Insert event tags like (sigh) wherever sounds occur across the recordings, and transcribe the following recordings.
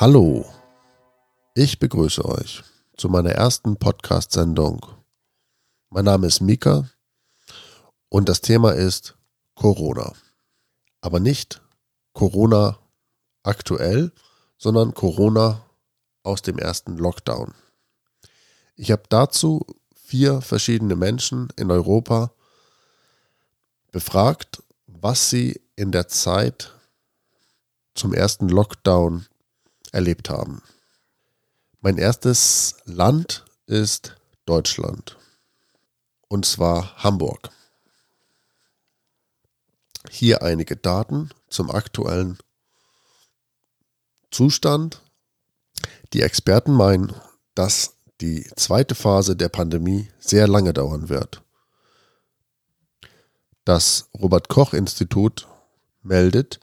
Hallo, ich begrüße euch zu meiner ersten Podcast-Sendung. Mein Name ist Mika und das Thema ist Corona. Aber nicht Corona aktuell, sondern Corona aus dem ersten Lockdown. Ich habe dazu vier verschiedene Menschen in Europa befragt, was sie in der Zeit zum ersten Lockdown erlebt haben. Mein erstes Land ist Deutschland. Und zwar Hamburg. Hier einige Daten zum aktuellen Zustand. Die Experten meinen, dass die zweite Phase der Pandemie sehr lange dauern wird. Das Robert Koch Institut meldet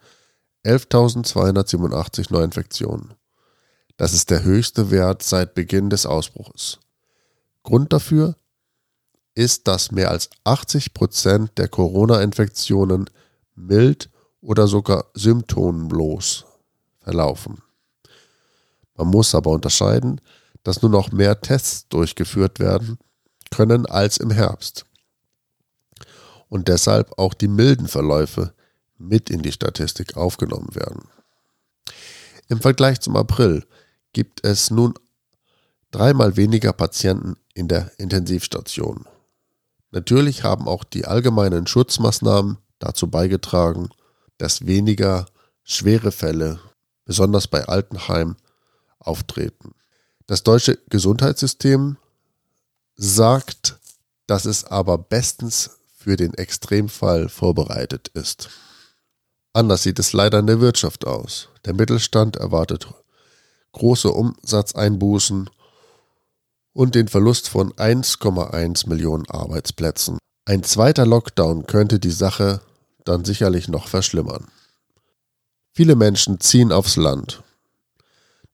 11.287 Neuinfektionen. Das ist der höchste Wert seit Beginn des Ausbruches. Grund dafür ist, dass mehr als 80 Prozent der Corona-Infektionen mild oder sogar symptomlos verlaufen. Man muss aber unterscheiden, dass nur noch mehr Tests durchgeführt werden können als im Herbst. Und deshalb auch die milden Verläufe mit in die Statistik aufgenommen werden. Im Vergleich zum April gibt es nun dreimal weniger Patienten in der Intensivstation. Natürlich haben auch die allgemeinen Schutzmaßnahmen dazu beigetragen, dass weniger schwere Fälle, besonders bei Altenheim, auftreten. Das deutsche Gesundheitssystem sagt, dass es aber bestens für den Extremfall vorbereitet ist. Anders sieht es leider in der Wirtschaft aus. Der Mittelstand erwartet große Umsatzeinbußen und den Verlust von 1,1 Millionen Arbeitsplätzen. Ein zweiter Lockdown könnte die Sache dann sicherlich noch verschlimmern. Viele Menschen ziehen aufs Land.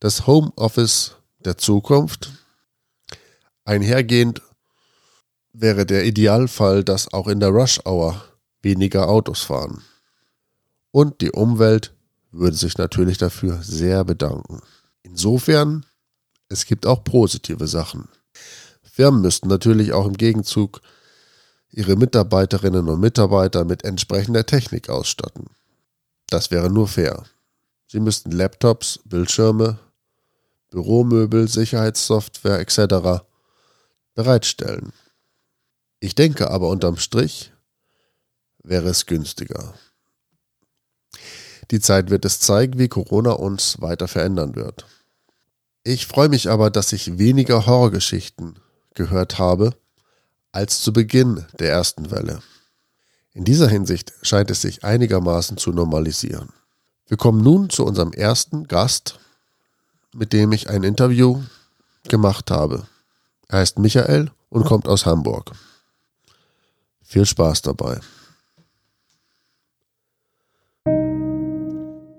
Das Homeoffice der Zukunft. Einhergehend wäre der Idealfall, dass auch in der Rush Hour weniger Autos fahren. Und die Umwelt würde sich natürlich dafür sehr bedanken. Insofern, es gibt auch positive Sachen. Firmen müssten natürlich auch im Gegenzug ihre Mitarbeiterinnen und Mitarbeiter mit entsprechender Technik ausstatten. Das wäre nur fair. Sie müssten Laptops, Bildschirme, Büromöbel, Sicherheitssoftware etc. bereitstellen. Ich denke aber unterm Strich wäre es günstiger. Die Zeit wird es zeigen, wie Corona uns weiter verändern wird. Ich freue mich aber, dass ich weniger Horrorgeschichten gehört habe als zu Beginn der ersten Welle. In dieser Hinsicht scheint es sich einigermaßen zu normalisieren. Wir kommen nun zu unserem ersten Gast, mit dem ich ein Interview gemacht habe. Er heißt Michael und kommt aus Hamburg. Viel Spaß dabei.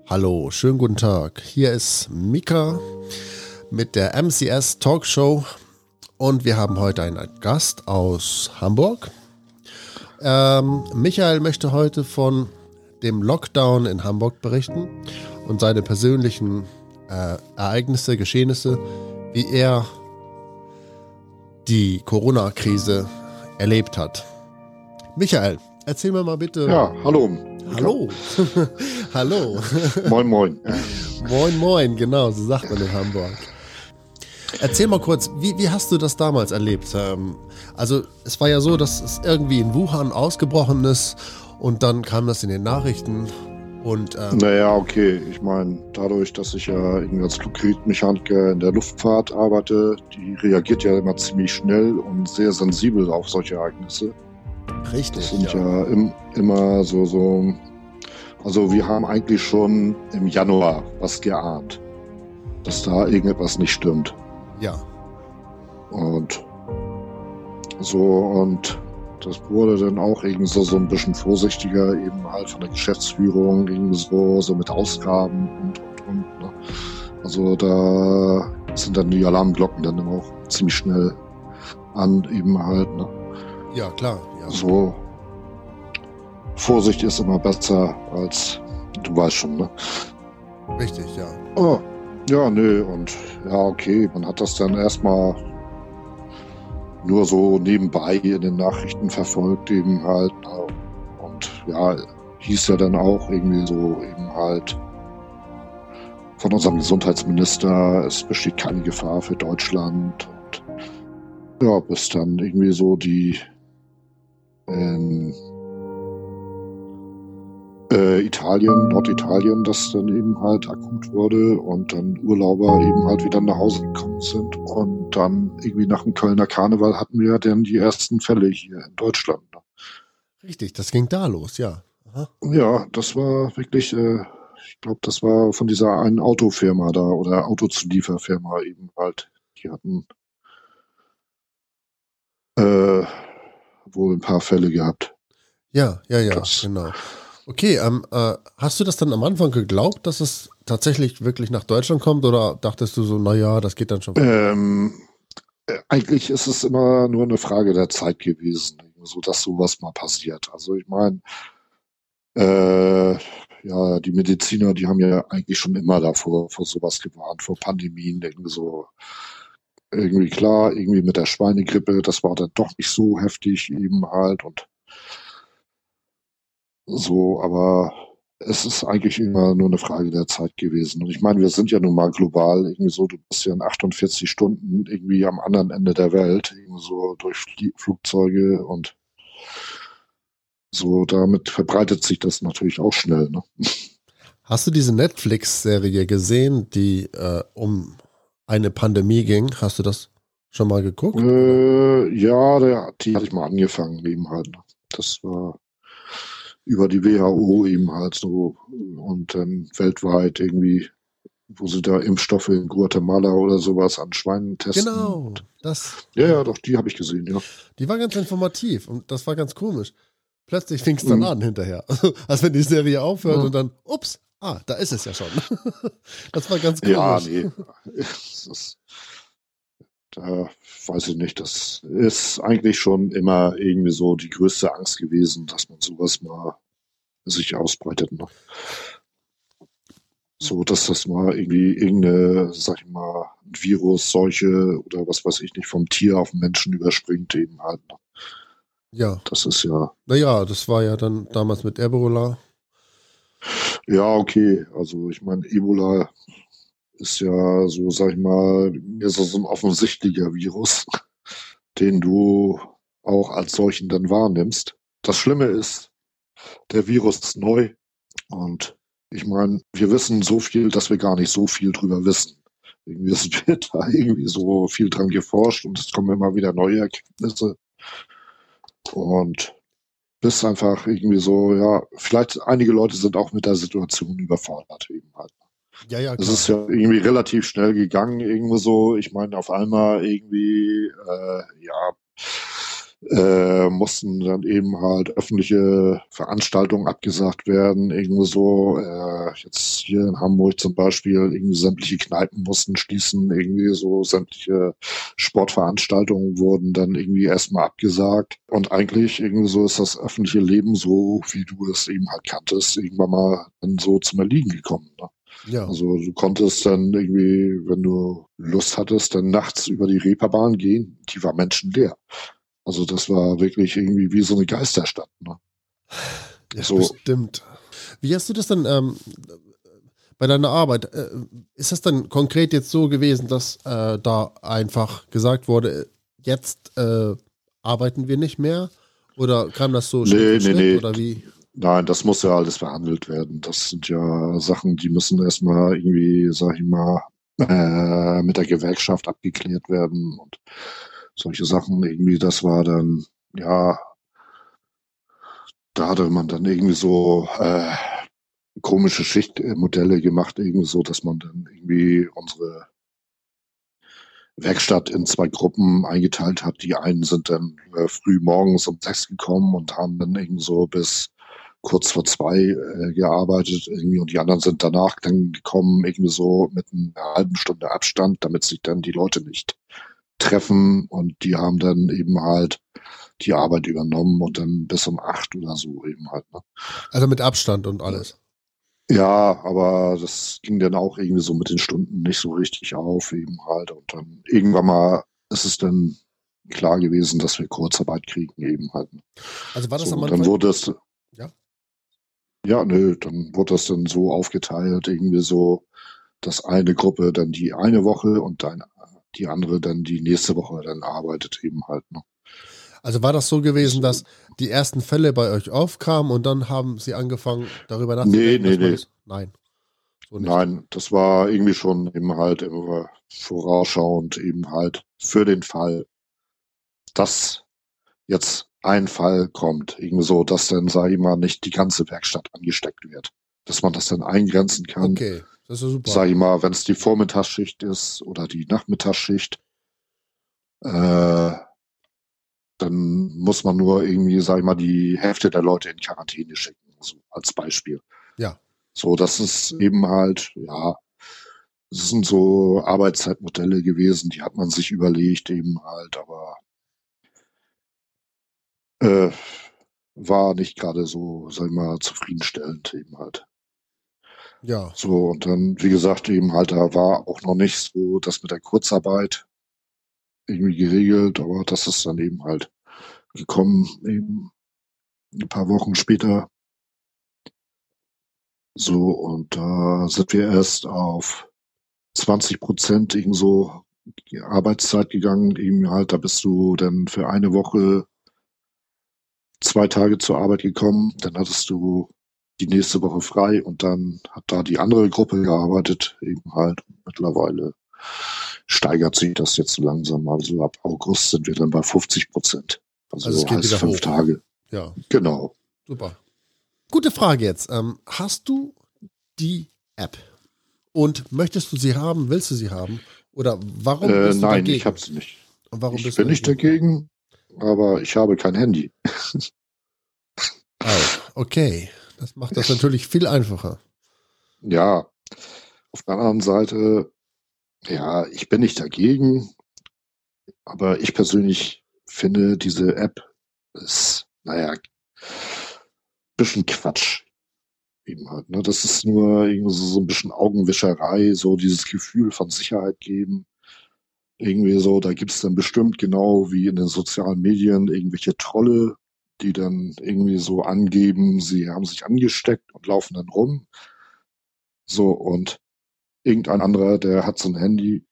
Hallo, schönen guten Tag. Hier ist Mika mit der MCS Talkshow und wir haben heute einen Gast aus Hamburg. Ähm, Michael möchte heute von dem Lockdown in Hamburg berichten und seine persönlichen äh, Ereignisse, Geschehnisse, wie er die Corona-Krise erlebt hat. Michael, erzähl mir mal bitte. Ja, hallo. Hallo. (laughs) hallo. moin, moin. moin, moin, genau, so sagt man in Hamburg. Erzähl mal kurz, wie, wie hast du das damals erlebt? Ähm, also es war ja so, dass es irgendwie in Wuhan ausgebrochen ist und dann kam das in den Nachrichten und, ähm, naja, okay. Ich meine, dadurch, dass ich ja als Flugmechaniker in der Luftfahrt arbeite, die reagiert ja immer ziemlich schnell und sehr sensibel auf solche Ereignisse. Richtig. Das sind ja, ja im, immer so, so. Also, wir haben eigentlich schon im Januar was geahnt, dass da irgendetwas nicht stimmt. Ja. Und so, und das wurde dann auch irgendwie so, so ein bisschen vorsichtiger, eben halt von der Geschäftsführung, irgendwie so, so mit Ausgaben und, und, und. Ne? Also da sind dann die Alarmglocken dann auch ziemlich schnell an, eben halt. Ne? Ja, klar. Ja. So, Vorsicht ist immer besser als, du weißt schon, ne? Richtig, ja. Oh, Ja, nö, und ja, okay, man hat das dann erstmal nur so nebenbei in den Nachrichten verfolgt, eben halt. Und ja, hieß ja dann auch irgendwie so eben halt von unserem Gesundheitsminister, es besteht keine Gefahr für Deutschland. Und ja, bis dann irgendwie so die in äh, Italien, Norditalien, das dann eben halt akut wurde und dann Urlauber eben halt wieder nach Hause gekommen sind. Und dann irgendwie nach dem Kölner Karneval hatten wir dann die ersten Fälle hier in Deutschland. Richtig, das ging da los, ja. Aha. Ja, das war wirklich, äh, ich glaube, das war von dieser einen Autofirma da oder Autozulieferfirma eben halt. Die hatten äh, wohl ein paar Fälle gehabt. Ja, ja, ja, das, genau. Okay, ähm, äh, hast du das dann am Anfang geglaubt, dass es tatsächlich wirklich nach Deutschland kommt oder dachtest du so, naja, das geht dann schon? Ähm, äh, eigentlich ist es immer nur eine Frage der Zeit gewesen, so dass sowas mal passiert. Also ich meine, äh, ja, die Mediziner, die haben ja eigentlich schon immer davor vor sowas gewarnt, vor Pandemien, irgendwie so irgendwie klar, irgendwie mit der Schweinegrippe, das war dann doch nicht so heftig eben halt und so, aber es ist eigentlich immer nur eine Frage der Zeit gewesen. Und ich meine, wir sind ja nun mal global, irgendwie so, du bist ja in 48 Stunden irgendwie am anderen Ende der Welt, irgendwie so durch Flugzeuge und so, damit verbreitet sich das natürlich auch schnell. Ne? Hast du diese Netflix-Serie gesehen, die äh, um eine Pandemie ging? Hast du das schon mal geguckt? Äh, ja, der, die hatte ich mal angefangen, eben halt. Das war über die WHO eben halt so und dann weltweit irgendwie, wo sie da Impfstoffe in Guatemala oder sowas an Schweinen testen. Genau, das. Ja, ja, doch, die habe ich gesehen, ja. Die war ganz informativ und das war ganz komisch. Plötzlich fing es dann mhm. an hinterher. Also, als wenn die Serie aufhört mhm. und dann, ups, ah, da ist es ja schon. (laughs) das war ganz komisch. Ja, nee. (laughs) Da weiß ich nicht, das ist eigentlich schon immer irgendwie so die größte Angst gewesen, dass man sowas mal sich ausbreitet. Ne? So, dass das mal irgendwie irgendeine, sag ich mal, Virus, Seuche oder was weiß ich nicht, vom Tier auf den Menschen überspringt eben halt. Ne? Ja. Das ist ja. Naja, das war ja dann damals mit Ebola. Ja, okay. Also ich meine, Ebola ist ja so, sag ich mal, ist so ein offensichtlicher Virus, (laughs) den du auch als solchen dann wahrnimmst. Das Schlimme ist, der Virus ist neu und ich meine, wir wissen so viel, dass wir gar nicht so viel drüber wissen. Irgendwie wird (laughs) da irgendwie so viel dran geforscht und es kommen immer wieder neue Erkenntnisse. Und bist einfach irgendwie so, ja, vielleicht einige Leute sind auch mit der Situation überfordert eben halt. Ja, ja, klar. Es ist ja irgendwie relativ schnell gegangen, irgendwie so. Ich meine, auf einmal irgendwie, äh, ja, äh, mussten dann eben halt öffentliche Veranstaltungen abgesagt werden, irgendwie so. Äh, jetzt hier in Hamburg zum Beispiel, irgendwie sämtliche Kneipen mussten schließen, irgendwie so sämtliche Sportveranstaltungen wurden dann irgendwie erstmal abgesagt. Und eigentlich irgendwie so ist das öffentliche Leben so, wie du es eben halt kanntest, irgendwann mal dann so zum Erliegen gekommen. Ne? Ja. Also du konntest dann irgendwie, wenn du Lust hattest, dann nachts über die Reeperbahn gehen, die war menschenleer. Also das war wirklich irgendwie wie so eine Geisterstadt. Ne? Ja, so. bestimmt. Wie hast du das dann ähm, bei deiner Arbeit? Äh, ist das dann konkret jetzt so gewesen, dass äh, da einfach gesagt wurde, jetzt äh, arbeiten wir nicht mehr? Oder kam das so nee, nee, nee. oder wie? Nein, das muss ja alles verhandelt werden. Das sind ja Sachen, die müssen erstmal irgendwie, sag ich mal, (laughs) äh, mit der Gewerkschaft abgeklärt werden und solche Sachen irgendwie, das war dann, ja, da hatte man dann irgendwie so äh, komische Schichtmodelle gemacht, irgendwie so, dass man dann irgendwie unsere Werkstatt in zwei Gruppen eingeteilt hat. Die einen sind dann äh, früh morgens um sechs gekommen und haben dann irgendwie so bis kurz vor zwei äh, gearbeitet irgendwie und die anderen sind danach dann gekommen, irgendwie so mit einer halben Stunde Abstand, damit sich dann die Leute nicht treffen und die haben dann eben halt die Arbeit übernommen und dann bis um acht oder so eben halt. Ne? Also mit Abstand und alles. Ja, aber das ging dann auch irgendwie so mit den Stunden nicht so richtig auf, eben halt. Und dann irgendwann mal ist es dann klar gewesen, dass wir Kurzarbeit kriegen, eben halt. Also war das so, am Anfang? dann wurde es. Ja. Ja, nö, dann wurde das dann so aufgeteilt, irgendwie so, dass eine Gruppe dann die eine Woche und dann die andere dann die nächste Woche dann arbeitet eben halt. Ne? Also war das so gewesen, dass die ersten Fälle bei euch aufkamen und dann haben sie angefangen, darüber nachzudenken? Nee, nee, nee. Das, nein. So. Nein, das war irgendwie schon eben halt immer vorausschauend eben halt für den Fall, dass jetzt ein Fall kommt, irgendwie so, dass dann, sage ich mal, nicht die ganze Werkstatt angesteckt wird. Dass man das dann eingrenzen kann. Okay, das ist ja super. Sag ich mal, wenn es die Vormittagsschicht ist oder die Nachmittagsschicht, äh, dann muss man nur irgendwie, sag ich mal, die Hälfte der Leute in Quarantäne schicken, so als Beispiel. Ja. So, das ist eben halt, ja, das sind so Arbeitszeitmodelle gewesen, die hat man sich überlegt eben halt, aber äh, war nicht gerade so, sag ich mal, zufriedenstellend eben halt. Ja, So, und dann, wie gesagt, eben halt, da war auch noch nicht so das mit der Kurzarbeit irgendwie geregelt, aber das ist dann eben halt gekommen, eben ein paar Wochen später. So, und da sind wir erst auf 20 Prozent eben so Arbeitszeit gegangen, eben halt, da bist du dann für eine Woche zwei Tage zur Arbeit gekommen, dann hattest du die nächste Woche frei und dann hat da die andere Gruppe gearbeitet, eben halt. Mittlerweile steigert sich das jetzt langsam. Also ab August sind wir dann bei 50 Prozent. Also, Also heißt fünf hoch. Tage. ja, Genau. super. Gute Frage jetzt. Ähm, hast du die App? Und möchtest du sie haben? Willst du sie haben? Oder warum Äh, bist du nein, dagegen? ich habe sie nicht. Und warum Ich bist bin du nicht dagegen, aber ich habe kein Handy. Oh, okay. Das macht das natürlich viel einfacher. Ja, auf der anderen Seite, ja, ich bin nicht dagegen, aber ich persönlich finde, diese App ist, naja, bisschen Quatsch. Eben halt, ne? Das ist nur irgendwie so, ein bisschen Augenwischerei, so dieses Gefühl von Sicherheit geben. Irgendwie so, da gibt's dann bestimmt genau wie in den sozialen Medien irgendwelche Trolle, die dann irgendwie so angeben, sie haben sich angesteckt und laufen dann rum. So, und irgendein anderer, der hat so ein Handy,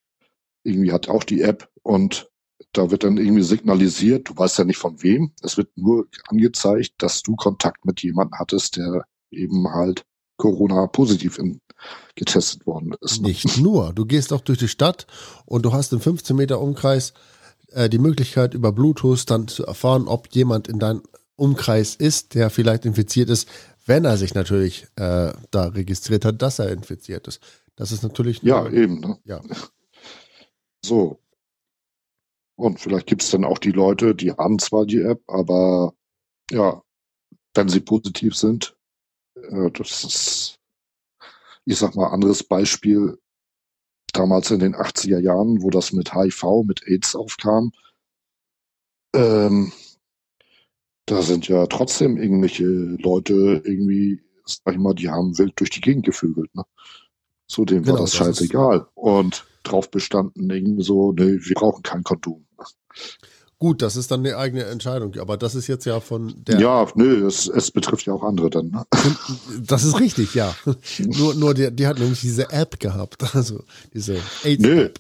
irgendwie hat auch die App und da wird dann irgendwie signalisiert, du weißt ja nicht von wem, es wird nur angezeigt, dass du Kontakt mit jemandem hattest, der eben halt Corona positiv in, getestet worden ist. ne? Nicht nur. Du gehst auch durch die Stadt und du hast in 15 Meter Umkreis äh, die Möglichkeit, über Bluetooth dann zu erfahren, ob jemand in deinem Umkreis ist, der vielleicht infiziert ist, wenn er sich natürlich äh, da registriert hat, dass er infiziert ist. Das ist natürlich. Ja, nur- eben. Ne? Ja. (laughs) So. Und vielleicht gibt's dann auch die Leute, die haben zwar die App, aber ja, wenn sie positiv sind, äh, das ist, ich sag mal, anderes Beispiel. Damals in den 80er Jahren, wo das mit HIV, mit AIDS aufkam, ähm, da sind ja trotzdem irgendwelche Leute irgendwie, sag ich mal, die haben wild durch die Gegend gevögelt. Ne? So dem Genau, war das das scheißegal. Und drauf bestanden irgendwie so, nee, wir brauchen kein Kondom. Gut, das ist dann eine eigene Entscheidung, aber das ist jetzt ja von der. ja, nö, es, es betrifft ja auch andere dann. Ne? (laughs) Das ist richtig, ja. (laughs) nur nur die, die hat nämlich diese App gehabt, (laughs) also diese AIDS-App,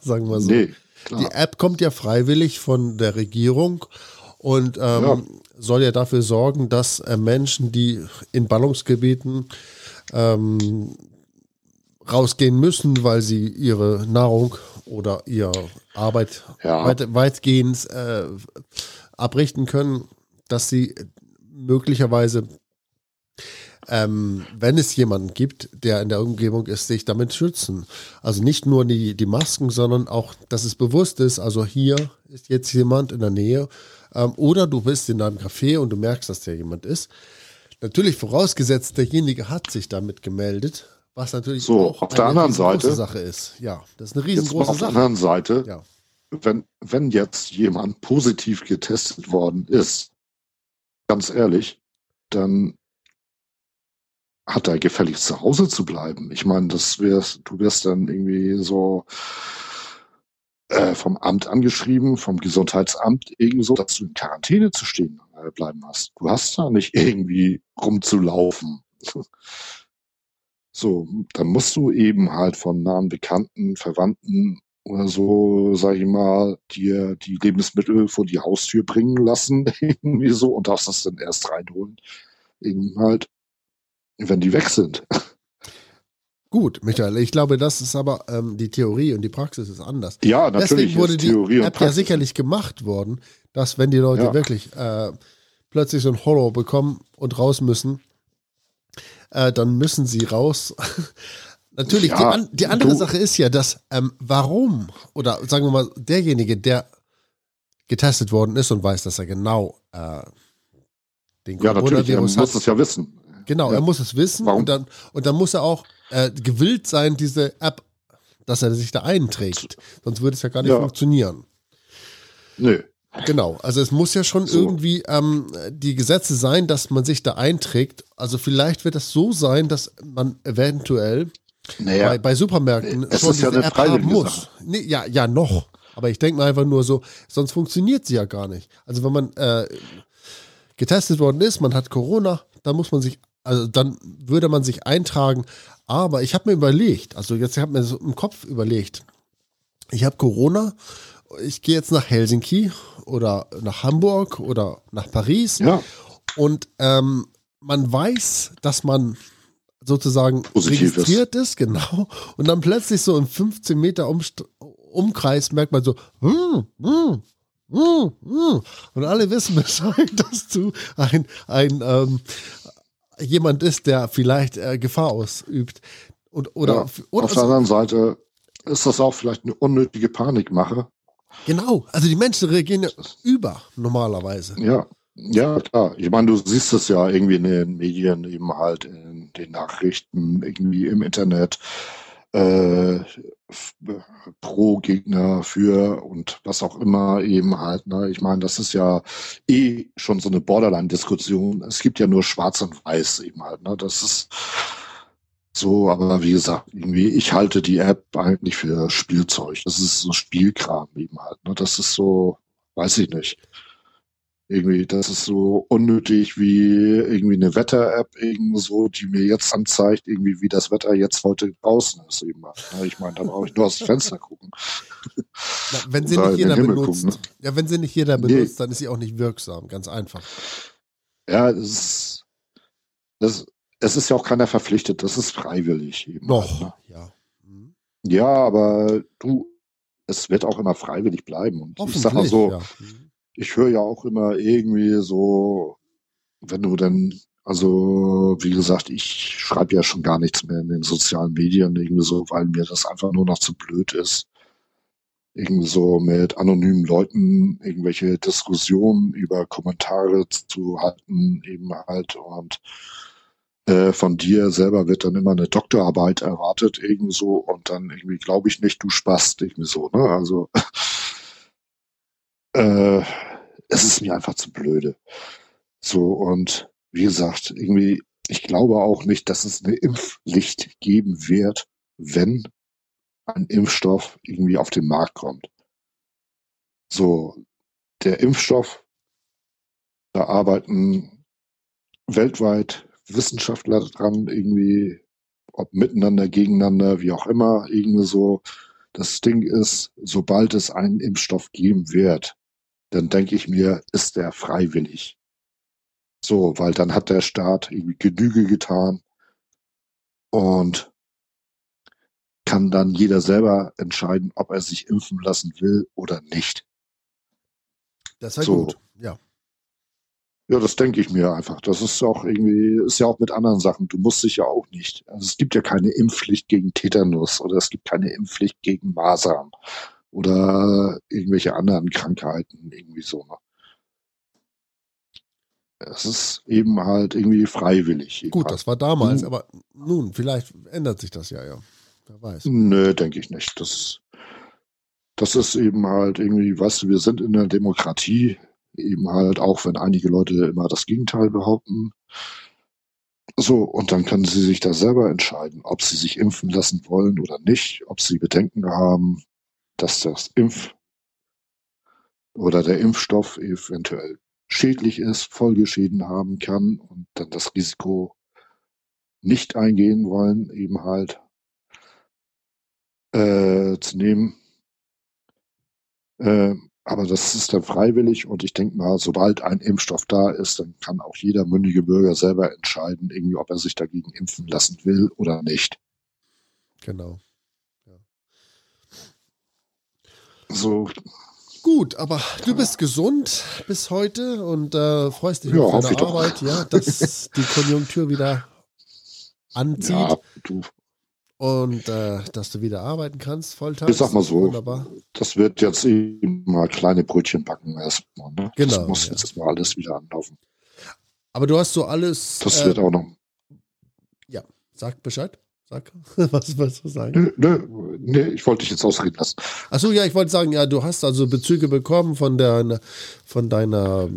sagen wir so. nee, Die. App kommt ja freiwillig von der Regierung und ähm, Ja. soll ja dafür sorgen, dass äh, Menschen, die in Ballungsgebieten ähm, rausgehen müssen, weil sie ihre Nahrung oder ihre Arbeit Ja. weit, weitgehend äh, abrichten können, dass sie möglicherweise, ähm, wenn es jemanden gibt, der in der Umgebung ist, sich damit schützen. Also nicht nur die, die Masken, sondern auch, dass es bewusst ist, also hier ist jetzt jemand in der Nähe ähm, oder du bist in deinem Café und du merkst, dass der jemand ist. Natürlich vorausgesetzt, derjenige hat sich damit gemeldet, was natürlich So, auch auf der eine anderen Seite- Sache ist. Ja, das ist eine riesengroße auf der Sache. anderen Seite, Ja. wenn, wenn jetzt jemand positiv getestet worden ist, ganz ehrlich, dann hat er gefälligst zu Hause zu bleiben. Ich meine, das wärst, du wirst dann irgendwie so äh, vom Amt angeschrieben, vom Gesundheitsamt, irgendwie so, dass du in Quarantäne zu stehen äh, bleiben hast. Du hast da nicht (laughs) irgendwie rumzulaufen. So, dann musst du eben halt von nahen Bekannten, Verwandten oder so, sag ich mal, dir die Lebensmittel vor die Haustür bringen lassen, (laughs) irgendwie so, und darfst das dann erst reinholen. Eben halt, wenn die weg sind. Gut, Michael, ich glaube, das ist aber ähm, die Theorie und die Praxis ist anders. Ja, natürlich. Deswegen wurde die Theorie App ja sicherlich gemacht worden, dass wenn die Leute Ja. wirklich äh, plötzlich so ein Horror bekommen und raus müssen, äh, dann müssen sie raus. (laughs) Natürlich, die, Ja, an, die andere du- Sache ist ja, dass ähm, warum, oder sagen wir mal, derjenige, der getestet worden ist und weiß, dass er genau äh, den Ja, natürlich, er Coronavirus muss hat, es ja wissen. Genau, Ja. er muss es wissen Warum? und dann, und dann muss er auch äh, gewillt sein, diese App, dass er sich da einträgt. Sonst würde es ja gar nicht Ja. funktionieren. Nö. Genau, also es muss ja schon So. irgendwie ähm, die Gesetze sein, dass man sich da einträgt. Also vielleicht wird es so sein, dass man eventuell Naja, bei, bei Supermärkten Es schon ist ja eine App haben muss. Nee, ja, ja, noch. Aber ich denke mal einfach nur so, sonst funktioniert sie ja gar nicht. Also wenn man äh, getestet worden ist, man hat Corona, dann muss man sich, also dann würde man sich eintragen. Aber ich habe mir überlegt, also jetzt habe mir so im Kopf überlegt, ich habe Corona, ich gehe jetzt nach Helsinki oder nach Hamburg oder nach Paris ja, und ähm, man weiß, dass man sozusagen Positiv registriert ist. genau. Und dann plötzlich so im 15 Meter Umst Umkreis merkt man so, hm, hm, hm, hm. und alle wissen (laughs) Bescheid, dass du ein, ein ähm, jemand ist, der vielleicht äh, Gefahr ausübt. Und, oder, ja. oder Auf der anderen Seite ist das auch vielleicht eine unnötige Panikmache. Genau, also die Menschen reagieren ja über normalerweise. Ja, ja, klar. Ich meine, du siehst es ja irgendwie in den Medien, eben halt in den Nachrichten, irgendwie im Internet, äh, pro Gegner für und was auch immer eben halt. Ne? Ich meine, das ist ja eh schon so eine Borderline-Diskussion. Es gibt ja nur Schwarz und Weiß eben halt. Ne? Das ist so, aber wie gesagt, irgendwie, ich halte die App eigentlich für Spielzeug. Das ist so Spielkram eben halt. Ne? Das ist so, weiß ich nicht. Irgendwie, das ist so unnötig wie irgendwie eine Wetter-App irgendwie so, die mir jetzt anzeigt, irgendwie wie das Wetter jetzt heute draußen ist eben. halt, ne? Ich meine, da brauche ich nur aus dem Fenster gucken. Na, wenn sie nicht jeder benutzt, gucken, ja, wenn sie nicht jeder Nee. benutzt, dann ist sie auch nicht wirksam, ganz einfach. Ja, es ist, das, es ist ja auch keiner verpflichtet, das ist freiwillig eben. halt, ne? Noch, ja. Mhm. Ja, aber du, es wird auch immer freiwillig bleiben. Und ich sag mal so, ja. Mhm. ich höre ja auch immer irgendwie so, wenn du dann, also wie gesagt, ich schreibe ja schon gar nichts mehr in den sozialen Medien, irgendwie so, weil mir das einfach nur noch zu blöd ist. Irgendwie so mit anonymen Leuten irgendwelche Diskussionen über Kommentare zu halten, eben halt und äh, von dir selber wird dann immer eine Doktorarbeit erwartet, irgendwie so, und dann irgendwie glaube ich nicht, du spast, irgendwie so, ne? Also (laughs) äh, es ist mir einfach zu blöde. So, und wie gesagt, irgendwie, ich glaube auch nicht, dass es eine Impfpflicht geben wird, wenn ein Impfstoff irgendwie auf den Markt kommt. So, der Impfstoff, da arbeiten weltweit Wissenschaftler dran, irgendwie, ob miteinander, gegeneinander, wie auch immer, irgendwie so. Das Ding ist, sobald es einen Impfstoff geben wird, dann denke ich mir, ist der freiwillig. So, weil dann hat der Staat irgendwie Genüge getan und kann dann jeder selber entscheiden, ob er sich impfen lassen will oder nicht. Das wäre So. gut, ja. Ja, das denke ich mir einfach. Das ist auch irgendwie, ist ja auch mit anderen Sachen. Du musst dich ja auch nicht. Also es gibt ja keine Impfpflicht gegen Tetanus oder es gibt keine Impfpflicht gegen Masern oder irgendwelche anderen Krankheiten, irgendwie so. ne? Es ist eben halt irgendwie freiwillig. Gut, das war damals, aber nun, vielleicht ändert sich das ja, ja. Wer weiß. Nö, denke ich nicht. Das, das ist eben halt irgendwie, weißt du, wir sind in der Demokratie, eben halt auch, wenn einige Leute immer das Gegenteil behaupten. So, und dann können Sie sich da selber entscheiden, ob Sie sich impfen lassen wollen oder nicht, ob Sie Bedenken haben, dass das Impf oder der Impfstoff eventuell schädlich ist, Folgeschäden haben kann und dann das Risiko nicht eingehen wollen, eben halt äh, zu nehmen. Äh, aber das ist dann freiwillig und ich denke mal, sobald ein Impfstoff da ist, dann kann auch jeder mündige Bürger selber entscheiden, irgendwie, ob er sich dagegen impfen lassen will oder nicht. Genau. Ja. So. Gut, aber du bist gesund bis heute und äh, freust dich Ja, auf deine ich doch. Arbeit, ja, dass die Konjunktur wieder (laughs) anzieht Ja, du, und äh, dass du wieder arbeiten kannst, Volltag. ich sag mal so, Wunderbar. das wird jetzt eben mal kleine Brötchen backen erstmal. Ne? Genau, das muss ja. jetzt mal alles wieder anlaufen. Aber du hast so alles. Das äh, wird auch noch. Sag Bescheid. Sag, (laughs) was willst du sagen? Nö, nö, nee, ich wollte dich jetzt ausreden lassen. Achso, ja, ich wollte sagen, ja, du hast also Bezüge bekommen von der, von deiner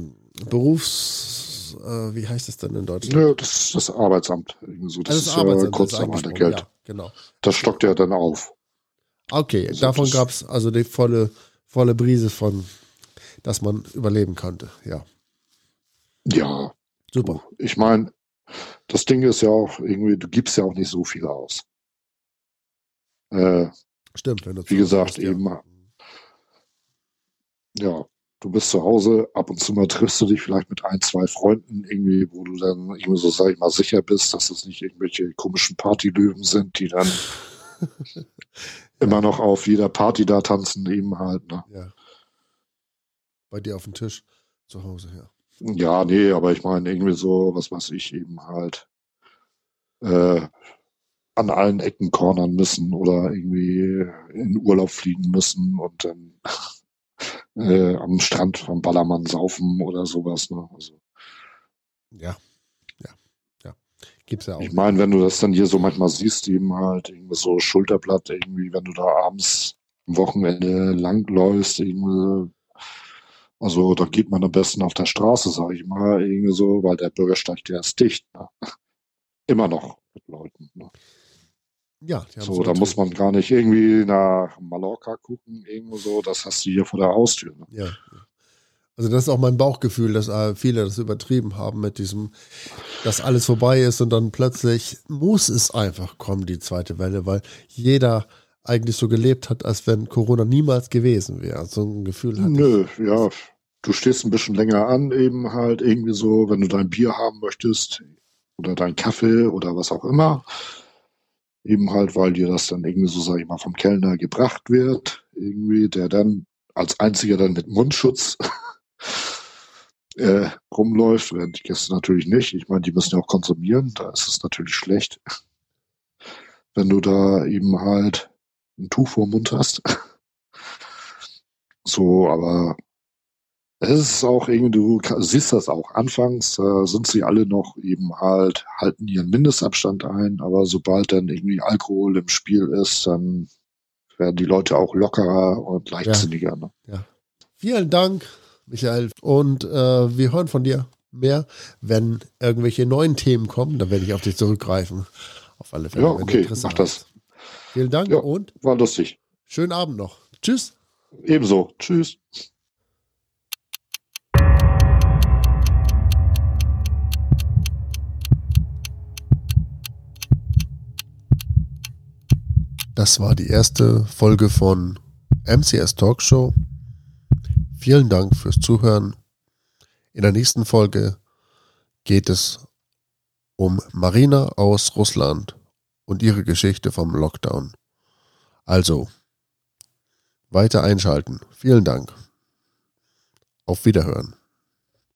Berufs, äh, wie heißt es denn in Deutschland? Nö, das ist das Arbeitsamt. So. Das, Also ist Arbeitsamt ja ist Kurzarbeitergeld. Ja, genau. Das stockt ja dann auf. Okay, Also davon gab es also die volle, volle Brise von, dass man überleben konnte. Ja, Ja, super. ich meine, das Ding ist ja auch irgendwie, du gibst ja auch nicht so viel aus. Äh, Stimmt, wenn du wie gesagt, Hause bist, ja. eben, ja, du bist zu Hause, ab und zu mal triffst du dich vielleicht mit ein, zwei Freunden irgendwie, wo du dann irgendwie so, sag ich mal, sicher bist, dass es nicht irgendwelche komischen Partylöwen sind, die dann (laughs) immer noch auf jeder Party da tanzen, eben halt, ne? Ja. Bei dir auf dem Tisch zu Hause, ja. Ja, nee, aber ich meine irgendwie so, was weiß ich, eben halt äh, an allen Ecken cornern müssen oder irgendwie in Urlaub fliegen müssen und dann äh, am Strand vom Ballermann saufen oder sowas. Ne? Also, Ja, ja, ja. Gibt's ja auch. ich meine, wenn du das dann hier so manchmal siehst, eben halt irgendwie so Schulterblatt, irgendwie, wenn du da abends am Wochenende langläufst, irgendwie, also da geht man am besten auf der Straße, sag ich mal, irgendwie so, weil der Bürgersteig, der ist dicht. Ne? Immer noch mit Leuten. Ne? Ja, So, da muss man gar nicht irgendwie nach Mallorca gucken, irgendwo so, das hast du hier vor der Haustür. Ne? Ja. Also das ist auch mein Bauchgefühl, dass äh, viele das übertrieben haben mit diesem, dass alles vorbei ist und dann plötzlich muss es einfach kommen, die zweite Welle, weil jeder eigentlich so gelebt hat, als wenn Corona niemals gewesen wäre. So ein Gefühl hat. Nö, ja, du stehst ein bisschen länger an, eben halt irgendwie so, wenn du dein Bier haben möchtest oder dein Kaffee oder was auch immer. Eben halt, weil dir das dann irgendwie so, sag ich mal, vom Kellner gebracht wird. Irgendwie, der dann als einziger dann mit Mundschutz (laughs) äh, rumläuft, während die Gäste natürlich nicht. Ich meine, die müssen ja auch konsumieren, da ist es natürlich schlecht. (laughs) Wenn du da eben halt ein Tuch vor Mund hast. (laughs) So, aber es ist auch irgendwie, du siehst das auch. Anfangs äh, sind sie alle noch eben halt, halten ihren Mindestabstand ein, aber sobald dann irgendwie Alkohol im Spiel ist, dann werden die Leute auch lockerer und leichtsinniger. Ne? Vielen Dank, Michael. Und äh, wir hören von dir mehr, wenn irgendwelche neuen Themen kommen. Dann werde ich auf dich zurückgreifen. Auf alle Fälle. Ja, okay, mach das. Vielen Dank Ja. und War lustig. schönen Abend noch. Tschüss. Ebenso. Tschüss. Das war die erste Folge von MCS Talkshow. Vielen Dank fürs Zuhören. In der nächsten Folge geht es um Marina aus Russland und ihre Geschichte vom Lockdown. Also, weiter einschalten. Vielen Dank. Auf Wiederhören.